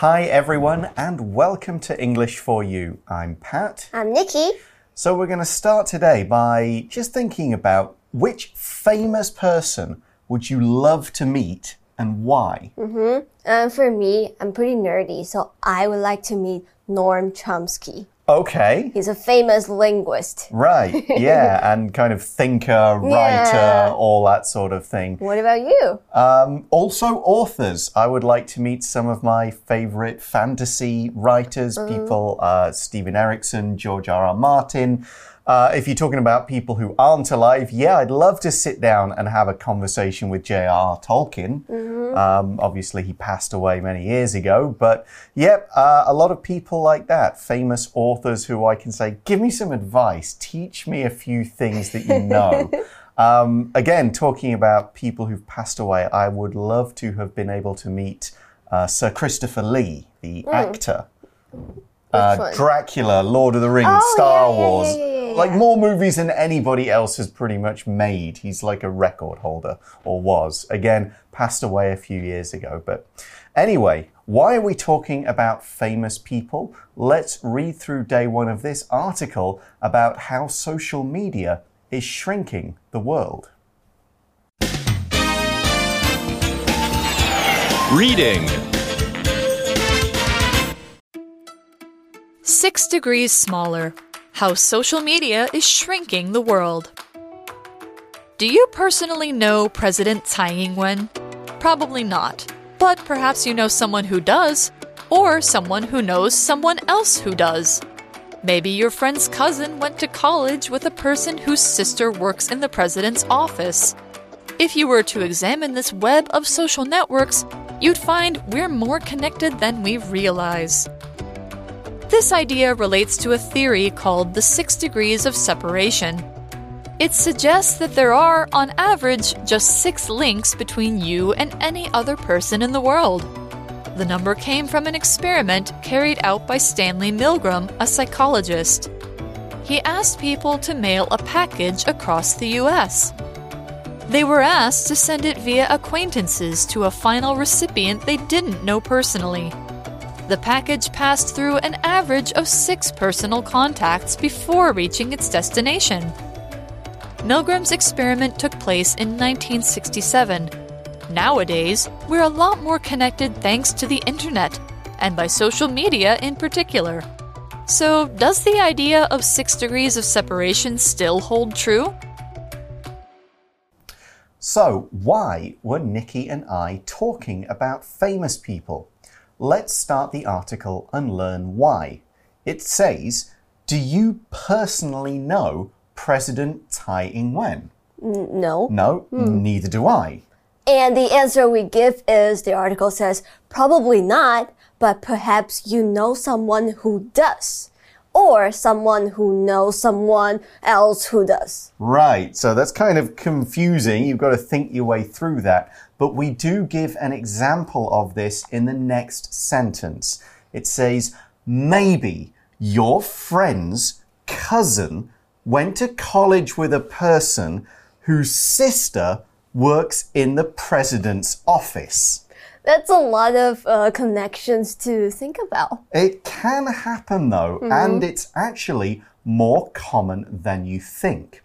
Hi, everyone, and welcome to English for You. I'm Pat. I'm Nikki. So, we're going to start today by just thinking about which famous person would you love to meet and why? Mm-hmm. Um, for me, I'm pretty nerdy, so I would like to meet Noam Chomsky. Okay. He's a famous linguist. Right, yeah, and kind of thinker, writer, Yeah. all that sort of thing. What about you? Um, also, authors. I would like to meet some of my favorite fantasy writers, people, uh, Steven Erikson, George R. R. Martin. Uh, if you're talking about people who aren't alive, yeah, I'd love to sit down and have a conversation with J.R.R. Tolkien. Um, obviously, he passed away many years ago, but yep, uh, a lot of people like that, famous authors who I can say, give me some advice, teach me a few things that you know. Um, again, talking about people who've passed away, I would love to have been able to meet uh, Sir Christopher Lee, the actor. Uh. Dracula, Lord of the Rings, Oh, Star yeah, yeah, Wars. yeah, yeah, yeah, Like more movies than anybody else has pretty much made. He's like a record holder, or was. Again, passed away a few years ago. But anyway, why are we talking about famous people? Let's read through day one of this article about how social media is shrinking the world. Reading. Six degrees smaller. How social media is shrinking the world. Do you personally know President Tsai Ing wen? Probably not. But perhaps you know someone who does, or someone who knows someone else who does. Maybe your friend's cousin went to college with a person whose sister works in the president's office. If you were to examine this web of social networks, you'd find we're more connected than we realize. This idea relates to a theory called the six degrees of separation. It suggests that there are, on average, just six links between you and any other person in the world. The number came from an experiment carried out by Stanley Milgram, a psychologist. He asked people to mail a package across the US. They were asked to send it via acquaintances to a final recipient they didn't know personally. The package passed through an average of six personal contacts before reaching its destination. Milgram's experiment took place in 1967. Nowadays, we're a lot more connected thanks to the internet, and by social media in particular. So, does the idea of six degrees of separation still hold true? So, why were Nikki and I talking about famous people? Let's start the article and learn why. It says, Do you personally know President Tsai Ing wen? No. No, hmm. neither do I. And the answer we give is the article says probably not, but perhaps you know someone who does. Or someone who knows someone else who does. Right, so that's kind of confusing. You've got to think your way through that. But we do give an example of this in the next sentence. It says, maybe your friend's cousin went to college with a person whose sister works in the president's office. That's a lot of uh, connections to think about. It can happen though, and it's actually more common than you think.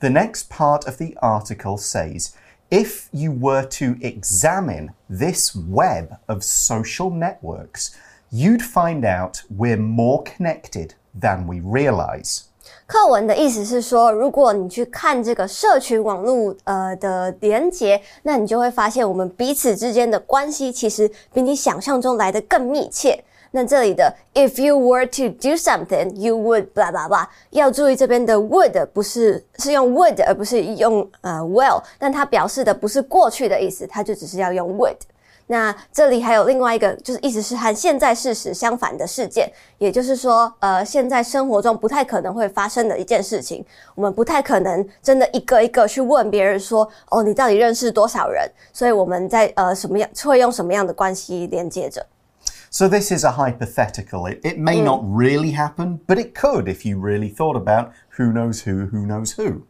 The next part of the article says if you were to examine this web of social networks, you'd find out we're more connected than we realize. 课文的意思是说，如果你去看这个社群网络呃的连结，那你就会发现我们彼此之间的关系其实比你想象中来的更密切。 那这里的 if you were to do something, you would blah blah blah，要注意这边的 would 不是是用 would 而不是用呃 will，但它表示的不是过去的意思，它就只是要用 would。那这里还有另外一个，就是意思是和现在事实相反的事件，也就是说，呃，现在生活中不太可能会发生的一件事情，我们不太可能真的一个一个去问别人说，哦，你到底认识多少人？所以我们在呃什么样会用什么样的关系连接着？So, this is a hypothetical. It, it may mm. not really happen, but it could if you really thought about who knows who, who knows who.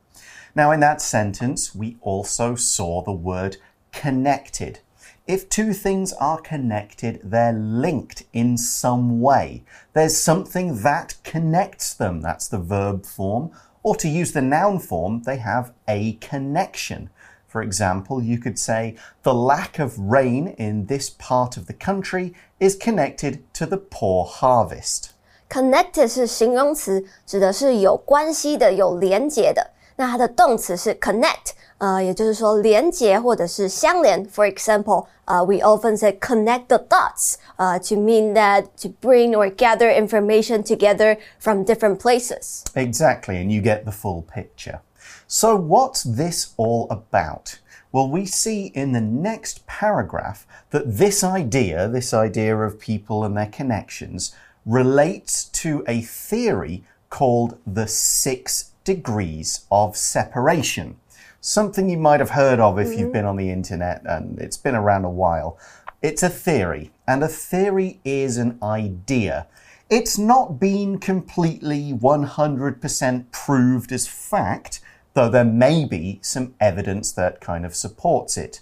Now, in that sentence, we also saw the word connected. If two things are connected, they're linked in some way. There's something that connects them. That's the verb form. Or to use the noun form, they have a connection. For example, you could say, the lack of rain in this part of the country is connected to the poor harvest. Connected 是形容词，指的是有关系的、有连结的。那它的动词是 connect，呃，也就是说连结或者是相连。For example, uh, we often say connect the dots uh, to mean that to bring or gather information together from different places. Exactly, and you get the full picture. So, what's this all about? Well, we see in the next paragraph that this idea, this idea of people and their connections, relates to a theory called the six degrees of separation. Something you might have heard of if you've mm-hmm. been on the internet and it's been around a while. It's a theory, and a theory is an idea. It's not been completely 100% proved as fact, though there may be some evidence that kind of supports it.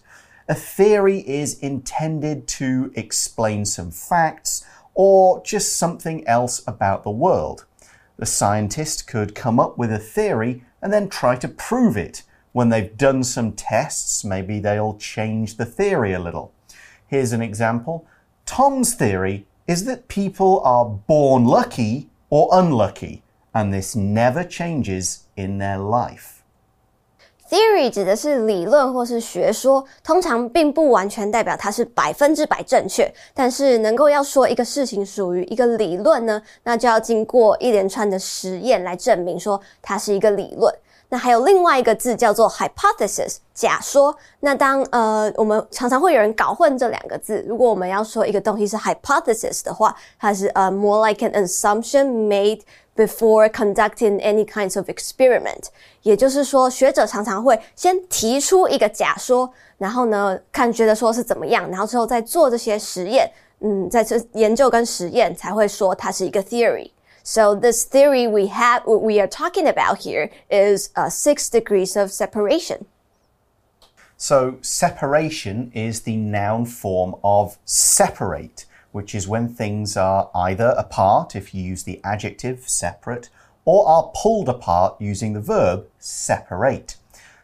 A theory is intended to explain some facts or just something else about the world. The scientist could come up with a theory and then try to prove it. When they've done some tests, maybe they'll change the theory a little. Here's an example Tom's theory is that people are born lucky or unlucky, and this never changes in their life. Theory 指的是理论或是学说，通常并不完全代表它是百分之百正确。但是能够要说一个事情属于一个理论呢，那就要经过一连串的实验来证明说它是一个理论。那还有另外一个字叫做 hypothesis，假说。那当呃我们常常会有人搞混这两个字。如果我们要说一个东西是 hypothesis 的话，它是呃 more like an assumption made before conducting any kinds of experiment。也就是说，学者常常会先提出一个假说，然后呢看觉得说是怎么样，然后之后再做这些实验，嗯，在这研究跟实验才会说它是一个 theory。So this theory we have, we are talking about here is uh, six degrees of separation. So separation is the noun form of separate, which is when things are either apart, if you use the adjective separate, or are pulled apart using the verb separate.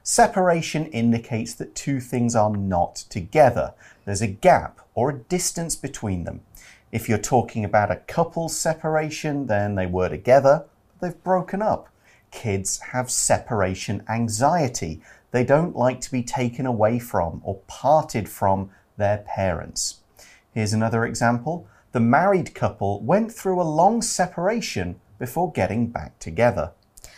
Separation indicates that two things are not together. There's a gap or a distance between them. If you're talking about a couple's separation, then they were together, but they've broken up. Kids have separation anxiety. They don't like to be taken away from or parted from their parents. Here's another example. The married couple went through a long separation before getting back together.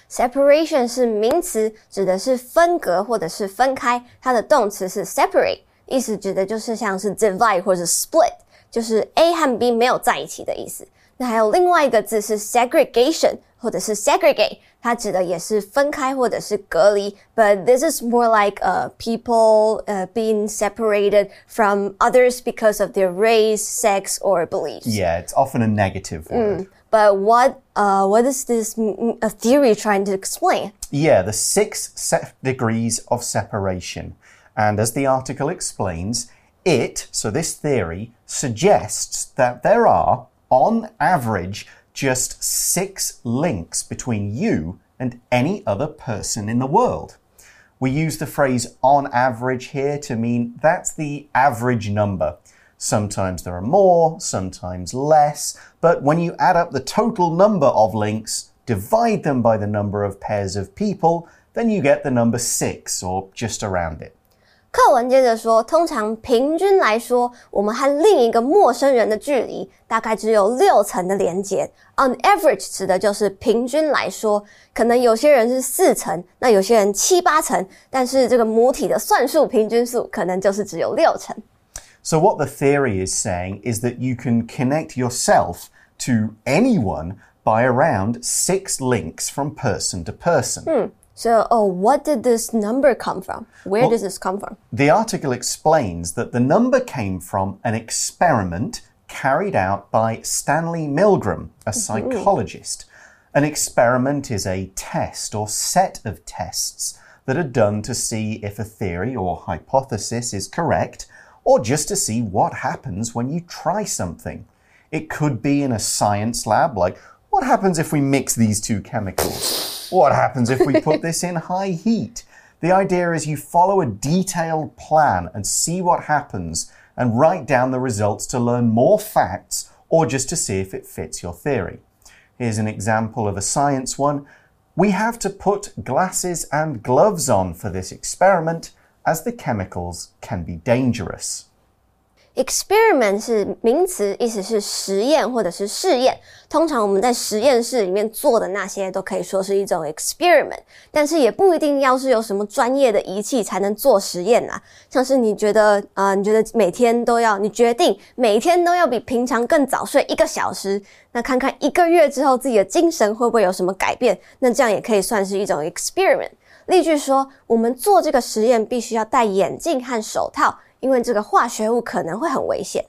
Separation 是名词，指的是分隔或者是分开。它的动词是 separate，意思指的就是像是 divide 或者 split。就是 A 和 B 没有在一起的意思。那还有另外一个字是 segregation， 或者是 segregate，它指的也是分开或者是隔离。But this is more like uh people uh being separated from others because of their race, sex, or beliefs. Yeah, it's often a negative word. But what uh what is this a theory trying to explain? Yeah, the six degrees of separation. And as the article explains, it, so this theory, suggests that there are, on average, just six links between you and any other person in the world. We use the phrase on average here to mean that's the average number. Sometimes there are more, sometimes less, but when you add up the total number of links, divide them by the number of pairs of people, then you get the number six or just around it. 课文接着说，通常平均来说，我们和另一个陌生人的距离大概只有六层的连接。On average 指的就是平均来说，可能有些人是四层，那有些人七八层，但是这个母体的算术平均数可能就是只有六层。So what the theory is saying is that you can connect yourself to anyone by around six links from person to person. Hmm. so, oh, what did this number come from? Where well, does this come from? The article explains that the number came from an experiment carried out by Stanley Milgram, a mm-hmm. psychologist. An experiment is a test or set of tests that are done to see if a theory or hypothesis is correct or just to see what happens when you try something. It could be in a science lab, like what happens if we mix these two chemicals? What happens if we put this in high heat? The idea is you follow a detailed plan and see what happens and write down the results to learn more facts or just to see if it fits your theory. Here's an example of a science one. We have to put glasses and gloves on for this experiment as the chemicals can be dangerous. Experiment 是名词，意思是实验或者是试验。通常我们在实验室里面做的那些都可以说是一种 experiment，但是也不一定要是有什么专业的仪器才能做实验呐。像是你觉得啊，你觉得每天都要，你决定每天都要比平常更早睡一个小时，那看看一个月之后自己的精神会不会有什么改变？那这样也可以算是一种 experiment。例句说，我们做这个实验必须要戴眼镜和手套。因为这个化学物可能会很危险。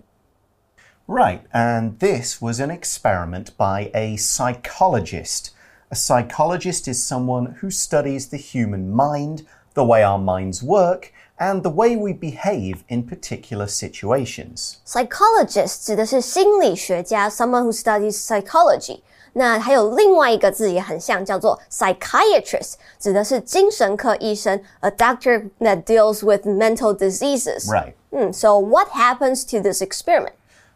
Right, and this was an experiment by a psychologist. A psychologist is someone who studies the human mind, the way our minds work, and the way we behave in particular situations. Psychologist 指的是心理学家，someone who studies psychology。 那还有另外一个字也很像，叫做 psychiatrist，指的是精神科医生，a doctor that deals with mental diseases. Right. Mm, so what happens to this experiment?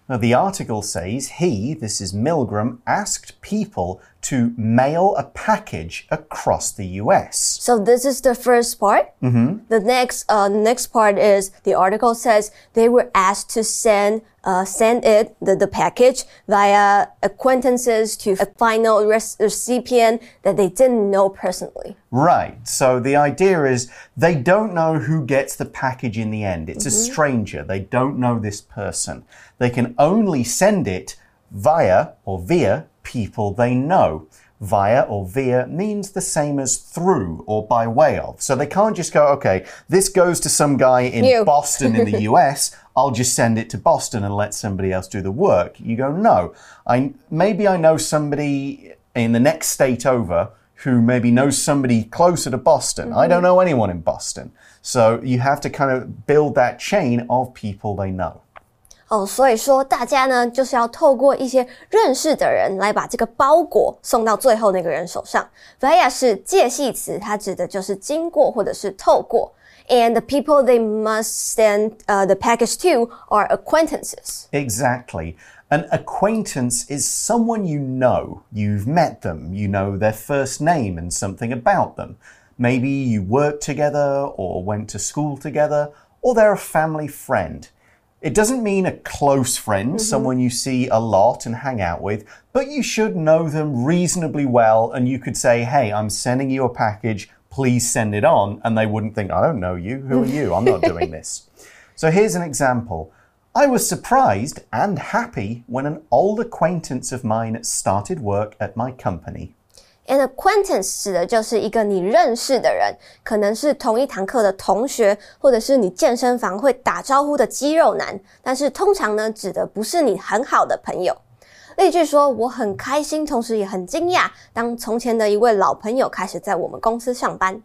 Now, the article says he, this is Milgram, asked people to mail a package across the US. So this is the first part. Mm -hmm. The next, uh, next part is the article says they were asked to send uh, send it, the, the package, via acquaintances to a final recipient that they didn't know personally. Right. So the idea is they don't know who gets the package in the end. It's mm -hmm. a mm-hmm. stranger. They don't know this person. They can only send it via or via people they know via or via means the same as through or by way of. So they can't just go, okay, this goes to some guy in you. Boston in the US. I'll just send it to Boston and let somebody else do the work. You go, no, I, maybe I know somebody in the next state over who maybe knows somebody closer to Boston. Mm -hmm. I don't know anyone in Boston. So you have to kind of build that chain of people they know. 哦，所以说大家呢，就是要透过一些认识的人来把这个包裹送到最后那个人手上。via 是介系词，它指的就是经过或者是透过。And the people they must send uh, the package to are acquaintances. Exactly. An acquaintance is someone you know. You've met them. You know their first name and something about them. Maybe you work together or went to school together, or they're a family friend. It doesn't mean a close friend, mm -hmm. someone you see a lot and hang out with, but you should know them reasonably well and you could say, hey, I'm sending you a package, please send it on. And they wouldn't think, I don't know you. Who are you? I'm not doing this. So here's an example. I was surprised and happy when an old acquaintance of mine started work at my company. An acquaintance 指的就是一个你认识的人，可能是同一堂课的同学，或者是你健身房会打招呼的肌肉男。但是通常呢，指的不是你很好的朋友。例句说：“我很开心，同时也很惊讶，当从前的一位老朋友开始在我们公司上班。”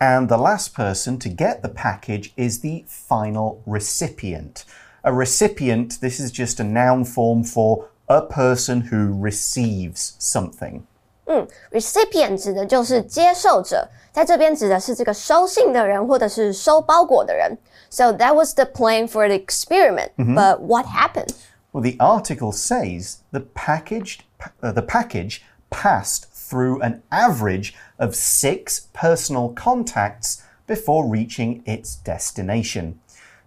And the last person to get the package is the final recipient. A recipient, this is just a noun form for a person who receives something. 嗯，recipient 指的就是接受者，在这边指的是这个收信的人或者是收包裹的人。So that was the plan for the experiment. Mm -hmm. But what happened? Well, the article says the packaged uh, the package passed through an average of six personal contacts before reaching its destination.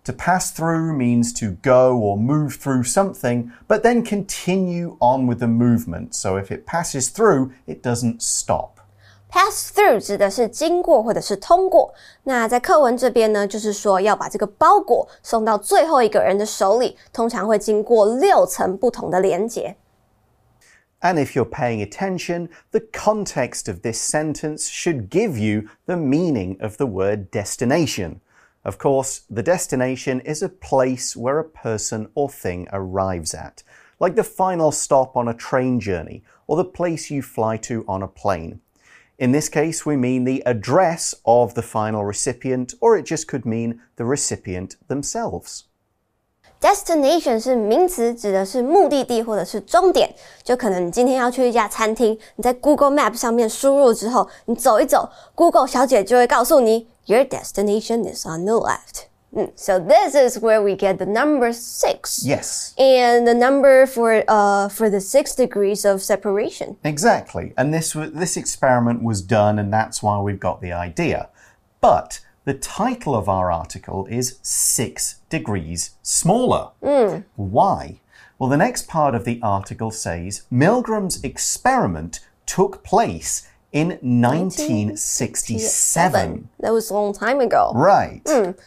To pass through means to go or move through something, but then continue on with the movement. So if it passes through, it doesn't stop. Pass through 指的是经过或者是通过。那在课文这边呢，就是说要把这个包裹送到最后一个人的手里，通常会经过六层不同的连接。And if you're paying attention, the context of this sentence should give you the meaning of the word destination. Of course, the destination is a place where a person or thing arrives at, like the final stop on a train journey or the place you fly to on a plane. In this case, we mean the address of the final recipient, or it just could mean the recipient themselves. Destination 是名词，指的是目的地或者是终点。就可能你今天要去一家餐厅，你在 Google Map 上面输入之后，你走一走，Google 小姐就会告诉你，Your destination is on the left。嗯，So this is where we get the number six. Yes. And the number for uh for the six degrees of separation. Exactly. And this this experiment was done and that's why we've got the idea. But the title of our article is Six Degrees Smaller. Why? Well, the next part of the article says Milgram's experiment took place in 1967. That was a long time ago. Right.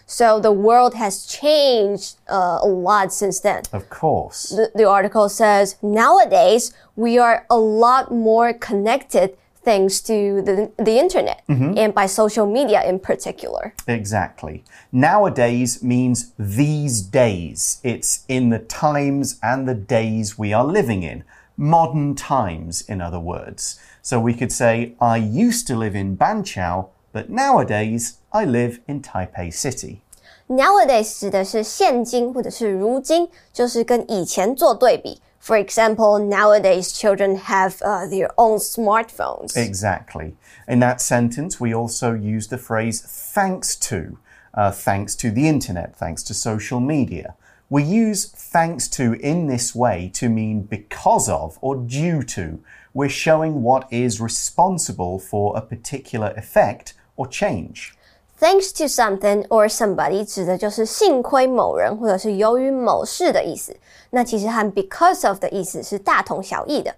So the world has changed uh, a lot since then. Of course. The, the article says nowadays we are a lot more connected thanks to the, the internet and by social media in particular. Exactly. Nowadays means these days. It's in the times and the days we are living in. Modern times, in other words. So we could say, I used to live in Banqiao, but nowadays I live in Taipei City. Nowadays 指的是现今或者是如今，就是跟以前做对比。 For example, nowadays children have uh, their own smartphones. Exactly. In that sentence, we also use the phrase thanks to, uh, thanks to the internet, thanks to social media. We use thanks to in this way to mean because of or due to. We're showing what is responsible for a particular effect or change. Thanks to something or somebody 指的就是幸亏某人或者是由于某事的意思。那其实和 because of 的意思是大同小异的。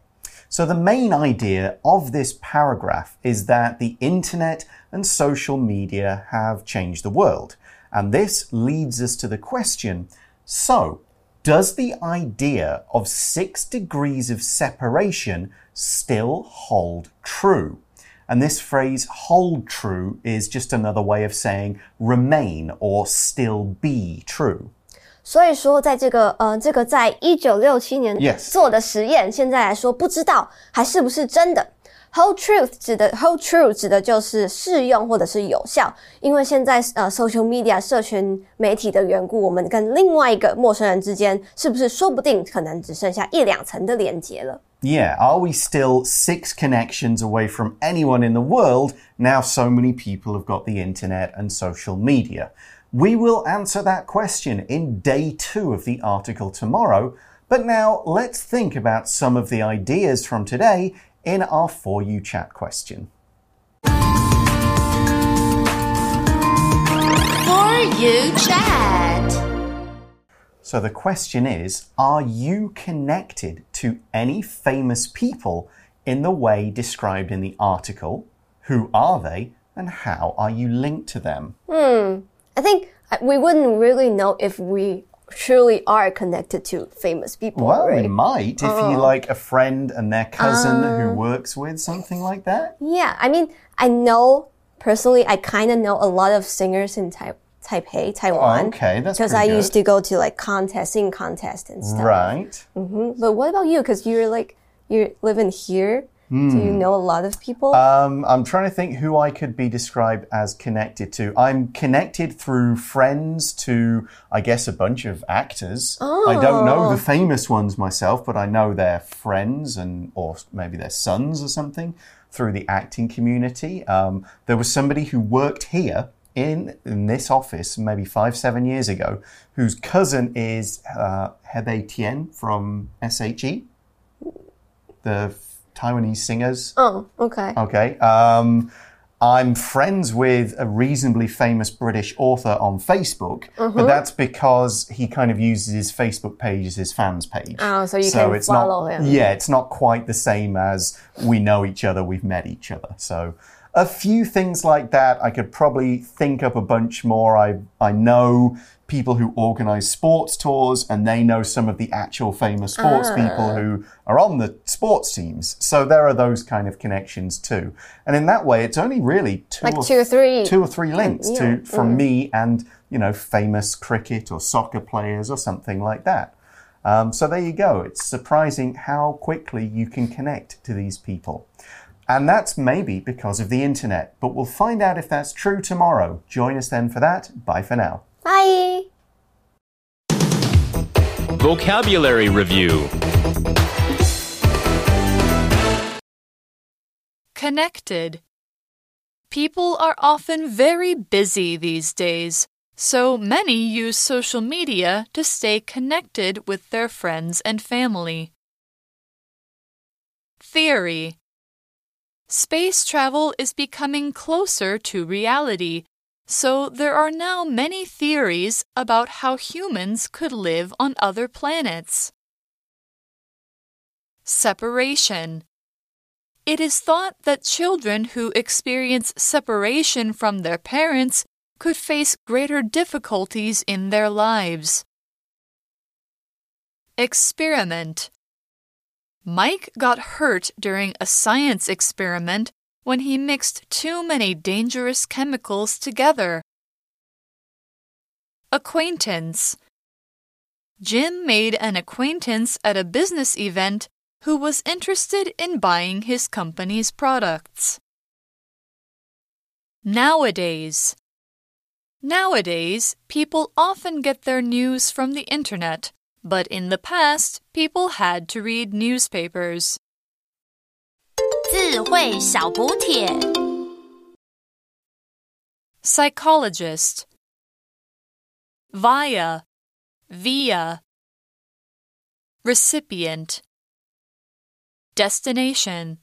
So, the main idea of this paragraph is that the internet and social media have changed the world. And this leads us to the question so, does the idea of six degrees of separation still hold true? And this phrase hold true is just another way of saying remain or still be true. 所以说，在这个呃，这个在一九六七年做的实验现在来说不知道还是不是真的。Hold truth 指的 hold true 指的就是适用或者是有效，因为现在呃 social media 社群媒体的缘故，我们跟另外一个陌生人之间是不是说不定可能只剩下一两层的连接了？Yeah, are we still six connections away from anyone in the world now so many people have got the internet and social media? We will answer that question in day two of the article tomorrow. But now let's think about some of the ideas from today in our For You chat question. For you chat. So the question is Are you connected to any famous people in the way described in the article? Who are they? And how are you linked to them? Hmm. I think uh, we wouldn't really know if we truly are connected to famous people. Well, right? we might if you like a friend and their cousin who works with something like that. Yeah, I mean, I know personally, I kind of know a lot of singers in tai- Taipei, Taiwan. Oh, okay, that's because I pretty used to go to like contests, sing contests and stuff. Right. But what about you? Because you're like you're living here. Do you Hmm. know a lot of people? Um, I'm trying to think who I could be described as connected to. I'm connected through friends to, I guess, a bunch of actors. I don't know the famous ones myself, but I know their friends and, or maybe their sons or something through the acting community. Um, there was somebody who worked here in, in this office maybe five, seven years ago, whose cousin is uh, Hebe Tien from SHE, the Taiwanese singers. oh, okay. Okay. Um, I'm friends with a reasonably famous British author on Facebook, but that's because he kind of uses his Facebook page as his fans page. Oh, so you can it's follow not, him. Yeah, it's not quite the same as we know each other, we've met each other. So a few things like that. I could probably think up a bunch more. I I know people who organize sports tours and they know some of the actual famous sports Ah. people who are on the sports teams. So there are those kind of connections too. And in that way it's only really two Like or two or three. two or three links yeah, to from me and you know famous cricket or soccer players or something like that. Um, so there you go. It's surprising how quickly you can connect to these people. And that's maybe because of the internet, but we'll find out if that's true tomorrow. Join us then for that. Bye for now. Bye. Vocabulary Review Connected. People are often very busy these days, so many use social media to stay connected with their friends and family. Theory Space travel is becoming closer to reality, so there are now many theories about how humans could live on other planets. Separation it is thought that children who experience separation from their parents could face greater difficulties in their lives. Experiment Mike got hurt during a science experiment when he mixed too many dangerous chemicals together. Acquaintance Jim made an acquaintance at a business event who was interested in buying his company's products. Nowadays. Nowadays, people often get their news from the internet, but in the past, people had to read newspapers. 智慧小补帖 Psychologist. Via. Via. Recipient. Destination